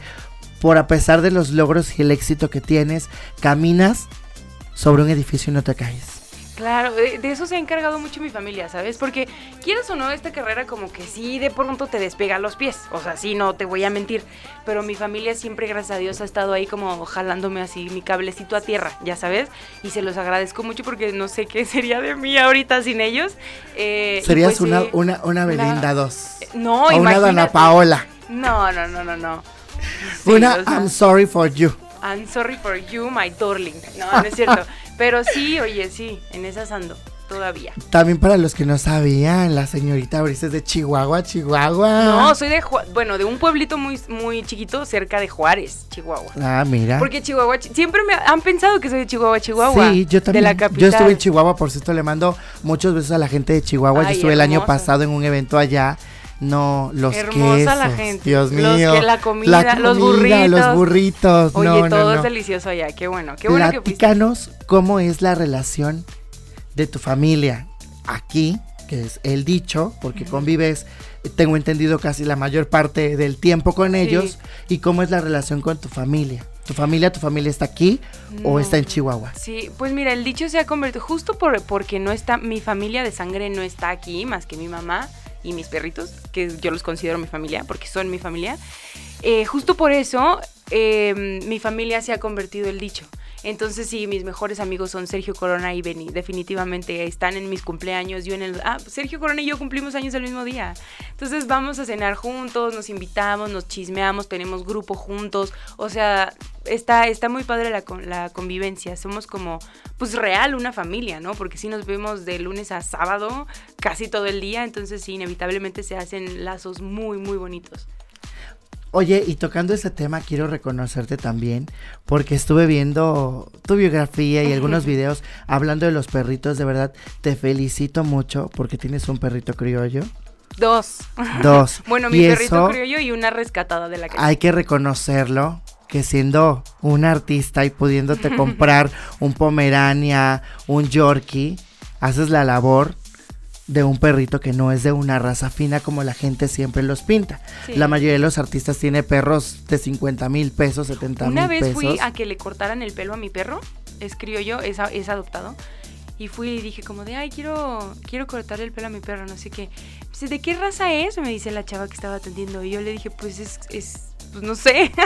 por a pesar de los logros y el éxito que tienes, caminas sobre un edificio y no te caes. Claro, de, de eso se ha encargado mucho mi familia, ¿sabes? Porque quieras o no, esta carrera como que sí de pronto te despega los pies. O sea, sí, no te voy a mentir. Pero mi familia siempre, gracias a Dios, ha estado ahí como jalándome así mi cablecito a tierra, ya sabes. Y se los agradezco mucho porque no sé qué sería de mí ahorita sin ellos. Eh, Serías pues una, una, una Belinda 2. No, o una Dana. Paola. No, no, no, no, no. Sí, una o sea, I'm sorry for you. I'm sorry for you, my darling. No, no es cierto. Pero sí, oye, sí, en esas ando todavía. También para los que no sabían, la señorita Brice es de Chihuahua, Chihuahua. No, soy de, Ju- bueno, de un pueblito muy, muy chiquito cerca de Juárez, Chihuahua. Ah, mira. Porque Chihuahua, Chi- siempre me han pensado que soy de Chihuahua, Chihuahua. Sí, yo también. De la capital. Yo estuve en Chihuahua, por cierto, le mando muchos besos a la gente de Chihuahua. yo estuve el año pasado en un evento allá. No, los Hermosa la quesos, gente. Dios Los mío. que- la comida, los burritos. los burritos. Oye, no, todo no. es delicioso allá. Qué bueno, qué bueno que. Platícanos cómo es la relación de tu familia aquí, que es el dicho, porque convives, tengo entendido, casi la mayor parte del tiempo con ellos, y cómo es la relación con tu familia. ¿Tu familia, tu familia está aquí o está en Chihuahua? Sí, pues mira, el dicho se ha convertido, justo por, porque no está, mi familia de sangre no está aquí, más que mi mamá y mis perritos, que yo los considero mi familia, porque son mi familia. Eh, justo por eso, eh, mi familia se ha convertido el dicho. Entonces sí, mis mejores amigos son Sergio Corona y Beni. Definitivamente están en mis cumpleaños. Yo en el... Ah, Sergio Corona y yo cumplimos años el mismo día. Entonces vamos a cenar juntos, nos invitamos, nos chismeamos, tenemos grupo juntos. O sea, está, está muy padre la, la convivencia. Somos como, pues real, una familia, ¿no? Porque sí nos vemos de lunes a sábado casi todo el día. Entonces sí, inevitablemente se hacen lazos muy, muy bonitos. Oye, y tocando ese tema, quiero reconocerte también, porque estuve viendo tu biografía y algunos videos hablando de los perritos. De verdad, te felicito mucho porque tienes un perrito criollo. Dos. Dos. bueno, mi perrito eso criollo y una rescatada de la calle. Hay que reconocerlo, que siendo un artista y pudiéndote comprar un Pomerania, un Yorkie, haces la labor de un perrito que no es de una raza fina como la gente siempre los pinta. Sí. La mayoría de los artistas tiene perros de 50 mil pesos, 70 mil Una pesos. vez fui a que le cortaran el pelo a mi perro, es criollo, es, es adoptado, y fui y dije como de, ay, quiero, quiero cortarle el pelo a mi perro, no sé qué. Dice, ¿de qué raza es? Me dice la chava que estaba atendiendo, y yo le dije, pues es, es pues no sé.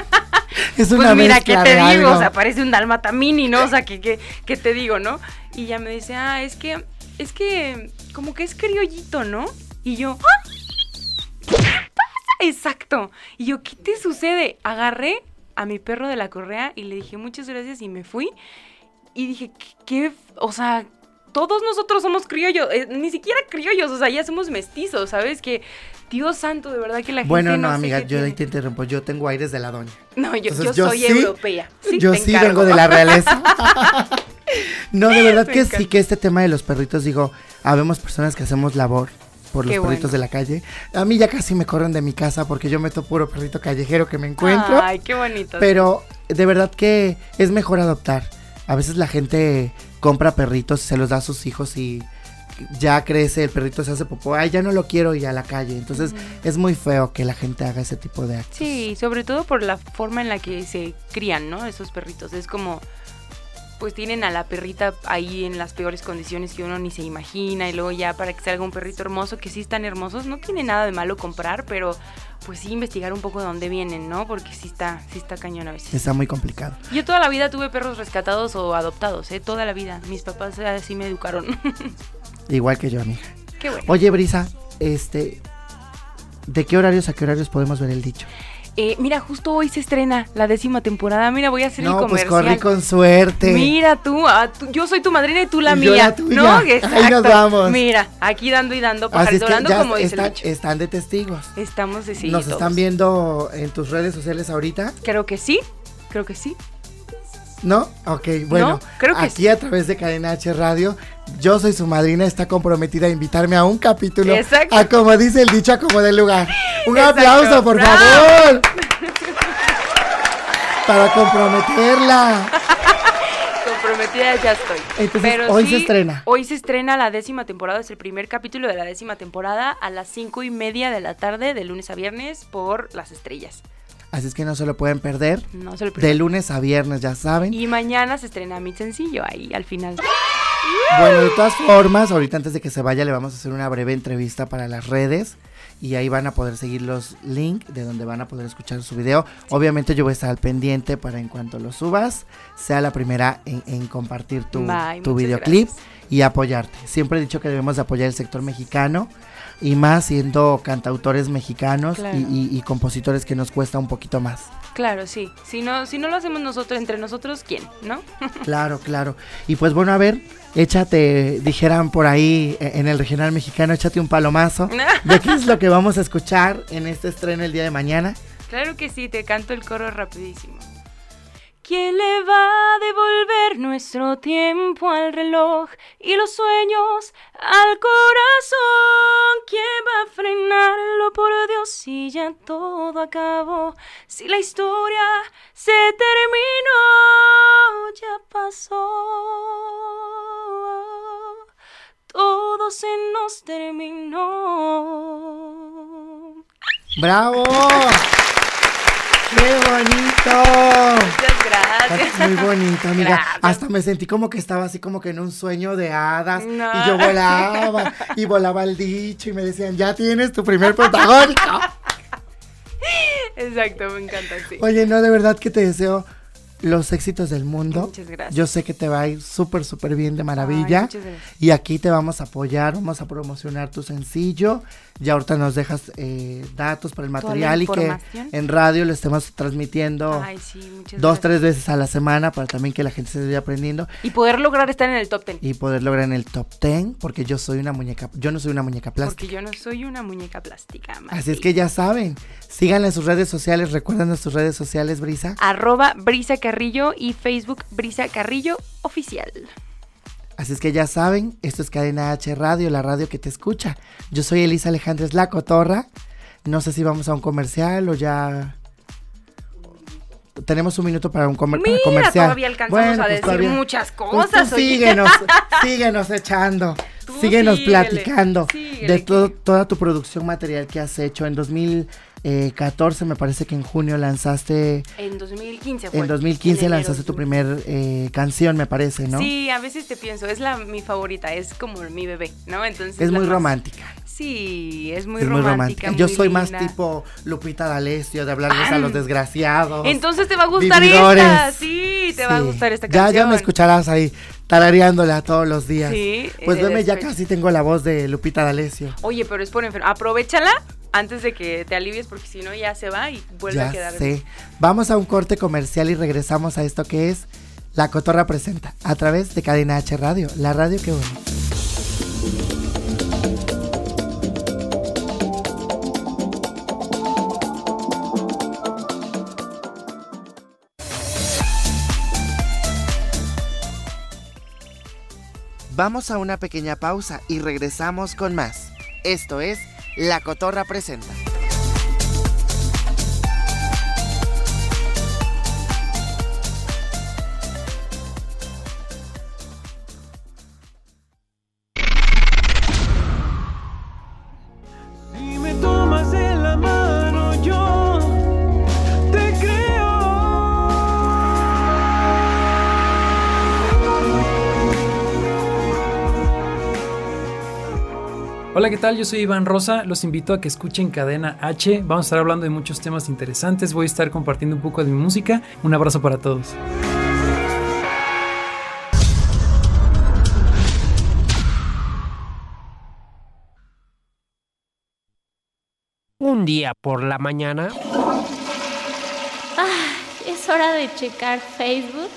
Es una pues mira, ¿qué te digo? algo. O sea, parece un dálmata mini, ¿no? O sea, ¿qué, qué, qué te digo, no? Y ya me dice, ah, es que, es que, como que es criollito, ¿no? Y yo, ¡ah! Exacto. Y yo, ¿qué te sucede? Agarré a mi perro de la correa y le dije, muchas gracias, y me fui. Y dije, ¿qué? qué? O sea, todos nosotros somos criollos, eh, ni siquiera criollos, o sea, ya somos mestizos, ¿sabes? Que, Dios santo, de verdad que la gente Bueno, no, amiga, yo tiene. te interrumpo. Yo tengo aires de la doña. No, yo, Entonces, yo yo soy sí- europea. Sí, yo sí vengo de la realeza. no, de verdad que sí, que este tema de los perritos, digo, habemos personas que hacemos labor por los perritos bueno. de la calle. A mí ya casi me corren de mi casa porque yo meto puro perrito callejero que me encuentro. Ay, qué bonito. Pero de verdad que es mejor adoptar. A veces la gente compra perritos y se los da a sus hijos y ya crece, el perrito se hace popó, ay, ya no lo quiero y a la calle. Entonces es muy feo que la gente haga ese tipo de actos. Sí, sobre todo por la forma en la que se crían, ¿no? Esos perritos. Es como, pues tienen a la perrita ahí en las peores condiciones que uno ni se imagina y luego ya para que salga un perrito hermoso, que sí están hermosos, no tiene nada de malo comprar, pero pues sí investigar un poco de dónde vienen, ¿no? Porque sí está, sí está cañón a veces. Está muy complicado. Yo toda la vida tuve perros rescatados o adoptados, ¿eh? Toda la vida. Mis papás así me educaron. Igual que yo, amiga. Qué bueno. Oye, Brisa, este, ¿de qué horarios a qué horarios podemos ver el dicho? Eh, mira, justo hoy se estrena la décima temporada. Mira, voy a hacer el No, pues comercial. corrí con suerte. Mira tú, ah, tú- yo soy tu madrina y tú la Y yo mía. la tuya. ¿No? Ahí Exacto. nos vamos. Mira, aquí dando y dando, es pajarito que ya como dice el dicho. están de testigos. Estamos de sí, Nos todos. están viendo en tus redes sociales ahorita, Creo que sí, creo que sí. ¿No? Ok, bueno. No, creo que aquí a través de Cadena H Radio, yo soy su madrina, está comprometida a invitarme a un capítulo. Exacto. A como dice el dicho, a como del lugar. Un Exacto. aplauso, por ¡Bravo! favor. Para comprometerla. Comprometida ya estoy. Entonces, Pero hoy sí, se estrena. Hoy se estrena la décima temporada, es el primer capítulo de la décima temporada a las cinco y media de la tarde, de lunes a viernes, por las estrellas. Así es que no se lo pueden perder. No se lo De lunes a viernes, ya saben. Y mañana se estrena mi sencillo ahí al final. Bueno, de todas formas, ahorita antes de que se vaya le vamos a hacer una breve entrevista para las redes y ahí van a poder seguir los links de donde van a poder escuchar su video. Obviamente yo voy a estar al pendiente para en cuanto lo subas, sea la primera en, en compartir tu, Bye, tu videoclip gracias. y apoyarte. Siempre he dicho que debemos de apoyar el sector mexicano y más siendo cantautores mexicanos Claro. y, y- y compositores que nos cuesta un poquito más. Claro, sí. Si no, si no lo hacemos nosotros, entre nosotros, ¿quién? ¿No? Claro, claro. Y pues bueno, a ver, échate, dijeran por ahí eh, en el regional mexicano, échate un palomazo. ¿De qué es lo que vamos a escuchar en este estreno el día de mañana? Claro que sí, te canto el coro rapidísimo. ¿Quién le va a devolver nuestro tiempo al reloj y los sueños al corazón? ¿Quién va a frenarlo por Dios si ya todo acabó? Si la historia se terminó, ya pasó. Todo se nos terminó. ¡Bravo! ¡Qué bonito! Muchas gracias. Muy bonito, amiga. Gracias. Hasta me sentí como que estaba así como que en un sueño de hadas. No. Y yo volaba. y volaba el dicho. Y me decían, ya tienes tu primer protagónico. Exacto, me encanta, sí. Oye, no, de verdad que te deseo los éxitos del mundo. Muchas gracias. Yo sé que te va a ir súper, súper bien de maravilla. Ay, muchas gracias. y aquí te vamos a apoyar, vamos a promocionar tu sencillo. Ya ahorita nos dejas eh, datos para el material y que en radio lo estemos transmitiendo Ay, sí, muchas dos, gracias. tres veces a la semana para también que la gente se vaya aprendiendo Y poder lograr estar en el top ten. y poder lograr en el top 10 porque yo soy una muñeca, yo no soy una muñeca plástica. Porque yo no soy una muñeca plástica. Así es que ya saben, síganle en sus redes sociales, recuerdan sus redes sociales, Brisa. Arroba Brisa Carrillo y Facebook Brisa Carrillo Oficial. Así es que ya saben, esto es Cadena H Radio, la radio que te escucha. Yo soy Elisa Alejandres La Cotorra. No sé si vamos a un comercial o ya. Tenemos un minuto para un comer- Mira, comercial. todavía alcanzamos a decir muchas Pues cosas, oye. síguenos, síguenos echando, Tú síguenos síguele, platicando síguele, de todo- toda tu producción material que has hecho. En 2014, me parece que en junio lanzaste, En 2015 fue. en 2015 en lanzaste tu 2015. primer eh, canción, me parece, ¿no? Sí, a veces te pienso, es la mi favorita, es como mi bebé, ¿no? Entonces Es muy más- romántica. Sí, es muy es muy romántica. Yo soy más tipo Lupita D'Alessio, de hablarles a Ah, los desgraciados. Entonces te va a gustar vividores. esta, sí, te va a gustar esta Ya, canción. ya me escucharás ahí tarareándola todos los días. Sí, Pues eh, veme, ya después. casi tengo la voz de Lupita D'Alessio. Oye, pero es por enfermo. Aprovechala antes de que te alivies porque si no ya se va y vuelve Ya a quedar. sé. Vamos a un corte comercial y regresamos a esto que es La Cotorra Presenta, a través de Cadena H Radio, la radio que une. Vamos a una pequeña pausa y regresamos con más. Esto es La Cotorra Presenta. Hola, ¿qué tal? Yo soy Iván Rosa. Los invito a que escuchen Cadena H. Vamos a estar hablando de muchos temas interesantes. Voy a estar compartiendo un poco de mi música. Un abrazo para todos. Un día por la mañana. Ah, es hora de checar Facebook,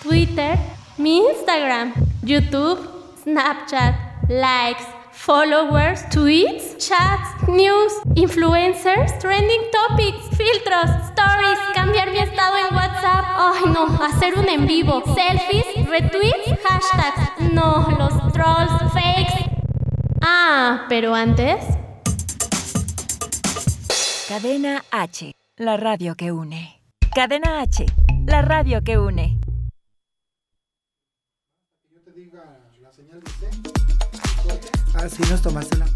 Twitter, mi Instagram, YouTube, Snapchat, likes, followers, tweets, chats, news, influencers, trending topics, filtros, stories, cambiar mi estado en WhatsApp. Ay, no, hacer un en vivo, selfies, retweets, hashtags. No, los trolls, fakes. Ah, pero antes. Cadena H, la radio que une. Cadena H, la radio que une. Ah, así nos tomaste la...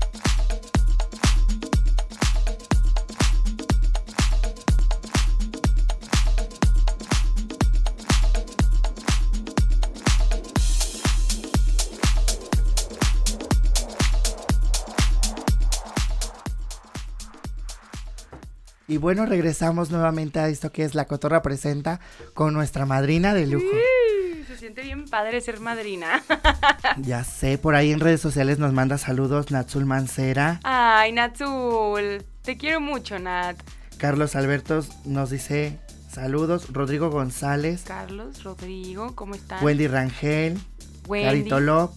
Y bueno, regresamos nuevamente a esto que es La Cotorra Presenta con nuestra madrina de lujo. Se siente bien padre ser madrina. Ya sé, por ahí en redes sociales nos manda saludos Natsul Mancera. Ay, Natsul. Te quiero mucho, Nat. Carlos Alberto nos dice saludos. Rodrigo González. Carlos, Rodrigo, ¿cómo están? Wendy Rangel. Wendy. Carito Lop.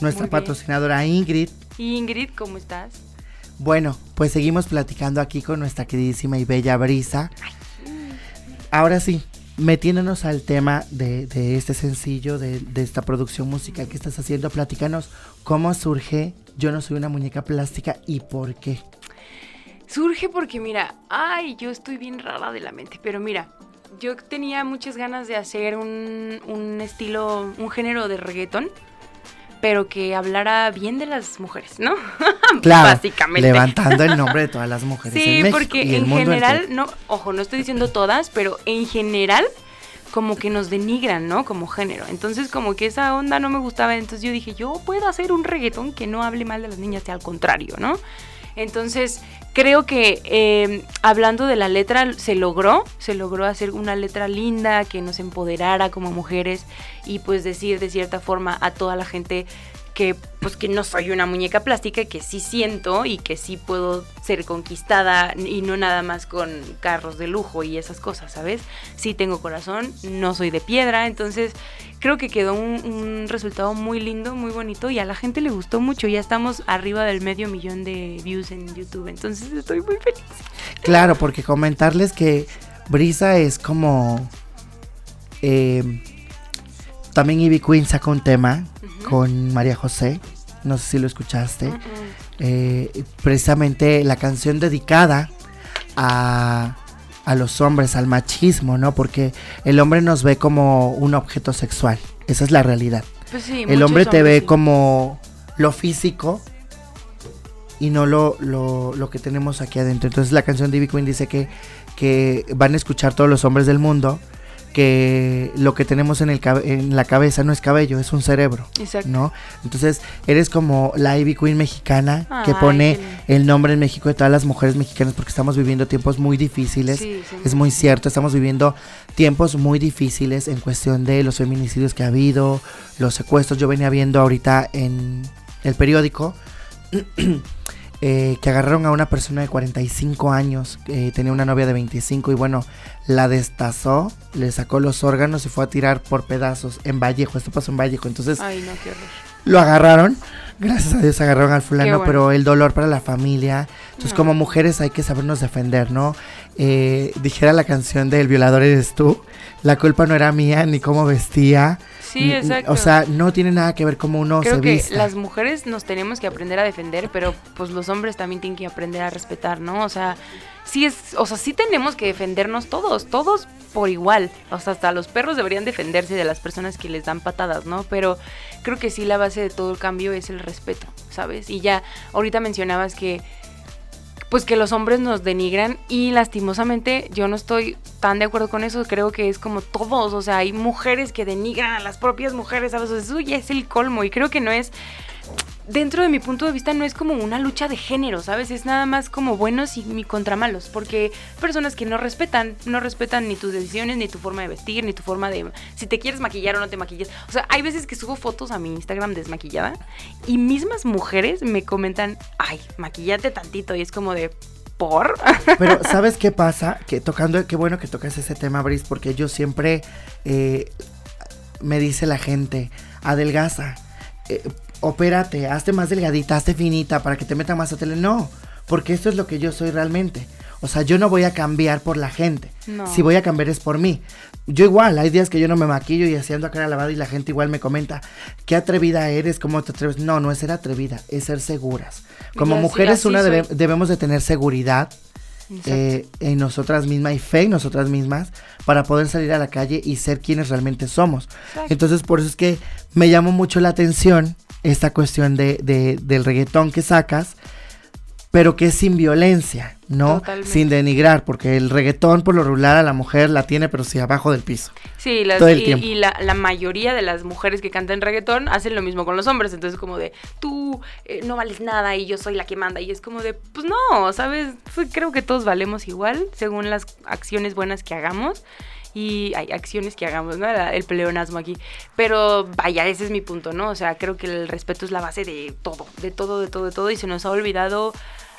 Nuestra Muy bien. patrocinadora Ingrid. Ingrid, ¿cómo estás? Bueno, pues seguimos platicando aquí con nuestra queridísima y bella Brisa. Ahora sí, metiéndonos al tema de, este sencillo, de, esta producción musical que estás haciendo, platícanos cómo surge Yo no soy una muñeca plástica y por qué. Surge porque, mira, ay, yo estoy bien rara de la mente, pero mira, yo tenía muchas ganas de hacer un, un estilo, un género de reggaetón, pero que hablara bien de las mujeres, ¿no? Claro, Básicamente. levantando el nombre de todas las mujeres Sí, en México porque y en general, no, ojo, no estoy diciendo todas, pero en general como que nos denigran, ¿no? Como género. Entonces como que esa onda no me gustaba, entonces yo dije, yo puedo hacer un reggaetón que no hable mal de las niñas, y al contrario, ¿no? Entonces creo que eh, hablando de la letra se logró, se logró hacer una letra linda que nos empoderara como mujeres y pues decir de cierta forma a toda la gente que pues que no soy una muñeca plástica, que sí siento y que sí puedo ser conquistada y no nada más con carros de lujo y esas cosas, ¿sabes? Sí tengo corazón, no soy de piedra, entonces creo que quedó un, un resultado muy lindo, muy bonito y a la gente le gustó mucho, ya estamos arriba del medio millón de views en YouTube, entonces estoy muy feliz. Claro, porque comentarles que Brisa es como... eh, también Ivy Queen sacó un tema con María José, no sé si lo escuchaste. Eh, precisamente la canción dedicada a, a los hombres, al machismo, ¿no? Porque el hombre nos ve como un objeto sexual, esa es la realidad. Pues sí, el hombre te ve sí. como lo físico y no lo, lo, lo que tenemos aquí adentro. Entonces la canción de Ivy Queen dice que, que van a escuchar todos los hombres del mundo que lo que tenemos en, el en la cabeza no es cabello, es un cerebro, Exacto. ¿no? Entonces eres como la Ivy Queen mexicana que pone el nombre en México de todas las mujeres mexicanas porque estamos viviendo tiempos muy difíciles. Sí, sí, es muy cierto, estamos viviendo tiempos muy difíciles en cuestión de los feminicidios que ha habido, los secuestros. Yo venía viendo ahorita en el periódico eh, que agarraron a una persona de 45 años, eh, tenía una novia de 25 y bueno, la destazó, le sacó los órganos y fue a tirar por pedazos en Vallejo. Esto pasó en Vallejo. Entonces Ay, no, qué horror. lo agarraron. Gracias a Dios agarraron al fulano, bueno. pero el dolor para la familia. Entonces, No. como mujeres hay que sabernos defender, ¿no? Eh, dijera la canción de El violador eres tú. La culpa no era mía ni cómo vestía. Sí, exacto. O sea, no tiene nada que ver cómo uno Creo se que vista. las mujeres nos tenemos que aprender a defender, pero pues los hombres también tienen que aprender a respetar, ¿no? O sea, sí es, o sea, sí tenemos que defendernos todos, todos por igual. O sea, hasta los perros deberían defenderse de las personas que les dan patadas, ¿no? Pero creo que sí la base de todo el cambio es el respeto, ¿sabes? Y ya ahorita mencionabas que pues que los hombres nos denigran y lastimosamente yo no estoy tan de acuerdo con eso, creo que es como todos, o sea, hay mujeres que denigran a las propias mujeres, sea, Eso ya es el colmo y creo que no es, dentro de mi punto de vista no es como una lucha de género, ¿sabes? Es nada más como buenos y mi contra malos, porque personas que no respetan, no respetan ni tus decisiones, ni tu forma de vestir, ni tu forma de si te quieres maquillar o no te maquillas. O sea, hay veces que subo fotos a mi Instagram desmaquillada y mismas mujeres me comentan, "Ay, maquillate tantito" y es como de ¿por? Pero, ¿sabes qué pasa? Que tocando, qué bueno que tocas ese tema, Brice, porque yo siempre eh, me dice la gente, adelgaza, eh, opérate, hazte más delgadita, hazte finita para que te meta más a tele. No, porque esto es lo que yo soy realmente. O sea, yo no voy a cambiar por la gente. No. Si voy a cambiar es por mí. Yo igual, hay días que yo no me maquillo y haciendo a cara lavada y la gente igual me comenta, qué atrevida eres, cómo te atreves. No, no es ser atrevida, es ser seguras. Como mujeres una debe- debemos de tener seguridad. Eh, en nosotras mismas y fe en nosotras mismas para poder salir a la calle y ser quienes realmente somos. Exacto. Entonces por eso es que me llamó mucho la atención esta cuestión de, de- del reggaetón que sacas, pero que es sin violencia, ¿no? Totalmente. Sin denigrar, porque el reggaetón por lo regular a la mujer la tiene, pero sí abajo del piso. Sí, las- Todo el y, tiempo. y la, la mayoría de las mujeres que cantan reggaetón hacen lo mismo con los hombres. Entonces, como de, tú eh, no vales nada y yo soy la que manda. Y es como de, pues no, ¿sabes? Pues creo que todos valemos igual según las acciones buenas que hagamos. Y hay acciones que hagamos, ¿no? El pleonasmo aquí. Pero vaya, ese es mi punto, ¿no? O sea, creo que el respeto es la base de todo, de todo, de todo, de todo. Y se nos ha olvidado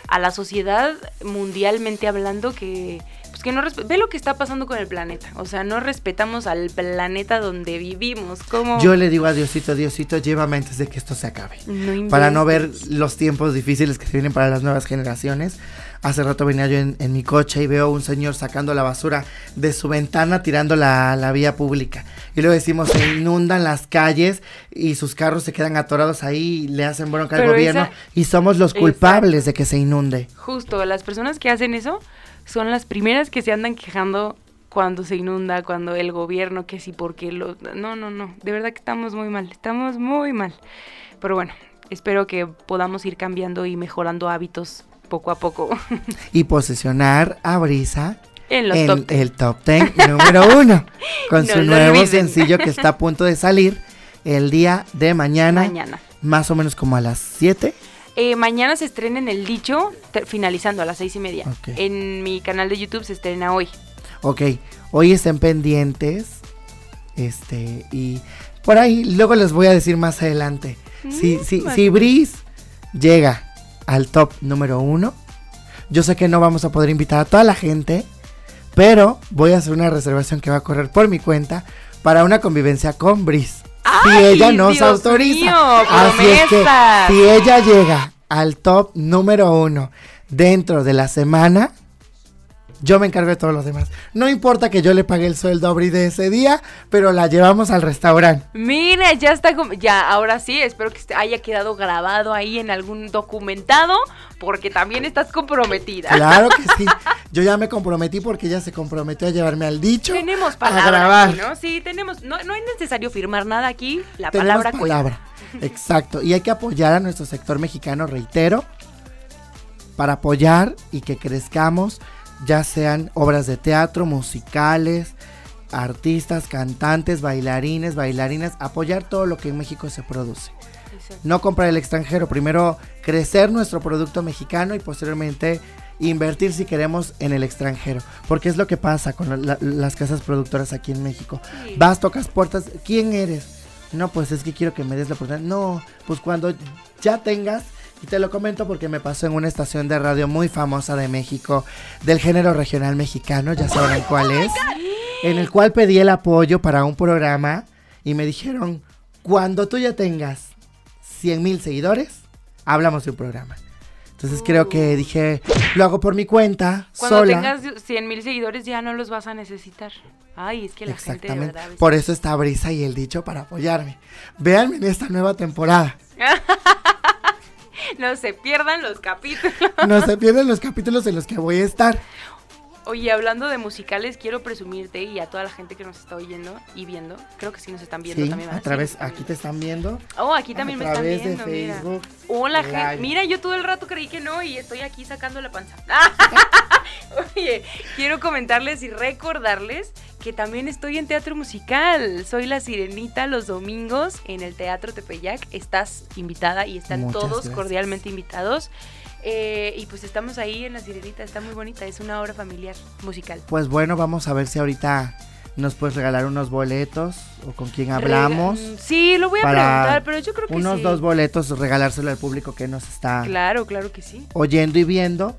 a la sociedad mundialmente hablando que pues que no ve lo que está pasando con el planeta, o sea, no respetamos al planeta donde vivimos, como Yo le digo a Diosito, Diosito, llévame antes de que esto se acabe. No para no ver los tiempos difíciles que se vienen para las nuevas generaciones. Hace rato venía yo en, en mi coche y veo un señor sacando la basura de su ventana tirando la, la vía pública. Y luego decimos, se inundan las calles y sus carros se quedan atorados ahí y le hacen bronca al gobierno. esa- Y somos los culpables de que se inunde. justo las personas que hacen eso son las primeras que se andan quejando cuando se inunda, cuando el gobierno, que sí, porque lo... No, no, no, de verdad que estamos muy mal, estamos muy mal. Pero bueno, espero que podamos ir cambiando y mejorando hábitos poco a poco. Y posesionar a Brisa En los en top ten. el top 10 número uno. Con No su nuevo olviden. sencillo que está a punto de salir el día de mañana. Mañana. Más o menos como a las 7. Eh, mañana se estrena en El Dicho, finalizando a las seis y media. En mi canal de YouTube se estrena hoy. Ok, hoy estén pendientes. Este, y por ahí luego les voy a decir más adelante. Si, Mm, si, bueno. si Breeze llega al top número uno, yo sé que no vamos a poder invitar a toda la gente, pero voy a hacer una reservación que va a correr por mi cuenta para una convivencia con Breeze. Si ¡Ay, ella nos Dios autoriza. mío, Así es que si ella llega al top número uno dentro de la semana, yo me encargo de todos los demás. No importa que yo le pague el sueldo a Bri de ese día, pero la llevamos al restaurante. Mira, ya está, ya, ahora sí, espero que haya quedado grabado ahí en algún documentado, porque también estás comprometida. Claro que sí. Yo ya me comprometí porque ella se comprometió a llevarme al dicho. Tenemos a palabra, grabar. aquí, ¿no? Sí, tenemos, no, no es necesario firmar nada aquí, la Tenemos palabra palabra. Exacto. Y hay que apoyar a nuestro sector mexicano, reitero, para apoyar y que crezcamos, ya sean obras de teatro, musicales, artistas, cantantes, bailarines, bailarinas, apoyar todo lo que en México se produce. No comprar el extranjero, primero crecer nuestro producto mexicano y posteriormente invertir si queremos en el extranjero, porque es lo que pasa con la- la- las casas productoras aquí en México. Sí. Vas, tocas puertas, ¿quién eres? No, pues es que quiero que me des la oportunidad. No, pues cuando ya tengas, y te lo comento porque me pasó en una estación de radio muy famosa de México, del género regional mexicano, ya sabrán cuál es, en el cual pedí el apoyo para un programa y me dijeron, cuando tú ya tengas 100 mil seguidores, hablamos de un programa. Entonces creo que dije, lo hago por mi cuenta, Cuando sola. tengas 100 mil seguidores ya no los vas a necesitar. Ay, es que la gente de verdad... Por eso está Brisa y el dicho para apoyarme. Véanme en esta nueva temporada. no se pierdan los capítulos. No se pierden los capítulos en los que voy a estar. Oye, hablando de musicales, quiero presumirte y a toda la gente que nos está oyendo y viendo, creo que sí nos están viendo Sí, también. a través, Sí, aquí te están viendo. Oh, aquí también a me están través viendo, mira. Hola, gente. Mira, yo todo el rato creí que no y estoy aquí sacando la panza. Oye, quiero comentarles y recordarles que también estoy en teatro musical. Soy la sirenita los domingos en el Teatro Tepeyac. Estás invitada y están Muchas todos gracias. cordialmente invitados. Eh, y pues estamos ahí en la sirenita, está muy bonita, es una obra familiar musical. Pues bueno, vamos a ver si ahorita nos puedes regalar unos boletos o con quién hablamos. Rega- Sí, lo voy a preguntar, pero yo creo que Unos sí. dos boletos, regalárselo al público que nos está Claro, claro que sí. oyendo y viendo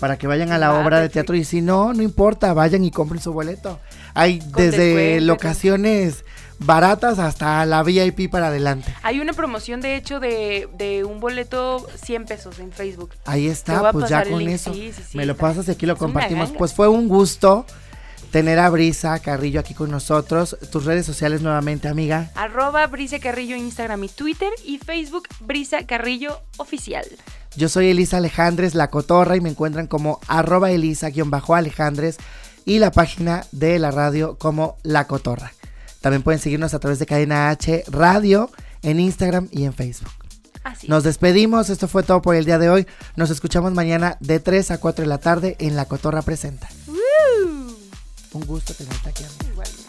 para que vayan a la Ah, obra de teatro y si no, no importa, vayan y compren su boleto. Hay desde locaciones baratas hasta la VIP para adelante. Hay una promoción, de hecho, de, de un boleto 100 pesos en Facebook. Ahí está, pues ya con eso. sí, sí, sí, Me lo pasas y aquí lo compartimos. Pues fue un gusto tener a Brisa Carrillo aquí con nosotros. Tus redes sociales nuevamente, amiga. Arroba Brisa Carrillo Instagram y Twitter y Facebook Brisa Carrillo Oficial. Yo soy Elisa Alejandres, la cotorra, y me encuentran como arroba Elisa-Alejandres y la página de la radio como La Cotorra. También pueden seguirnos a través de Cadena H Radio en Instagram y en Facebook. Así Nos despedimos, esto fue todo por el día de hoy. Nos escuchamos mañana de 3 a 4 de la tarde en La Cotorra Presenta. Un gusto tenerte aquí. amiga.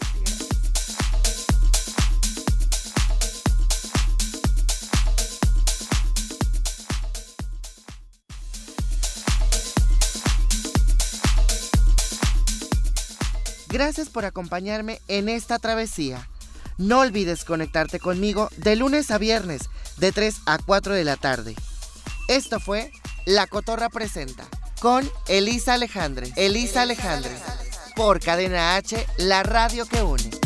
Gracias por acompañarme en esta travesía. No olvides conectarte conmigo de lunes a viernes, de 3 a 4 de la tarde. Esto fue La Cotorra Presenta, con Elisa Alejandre. Elisa Alejandre, por Cadena H, la radio que une.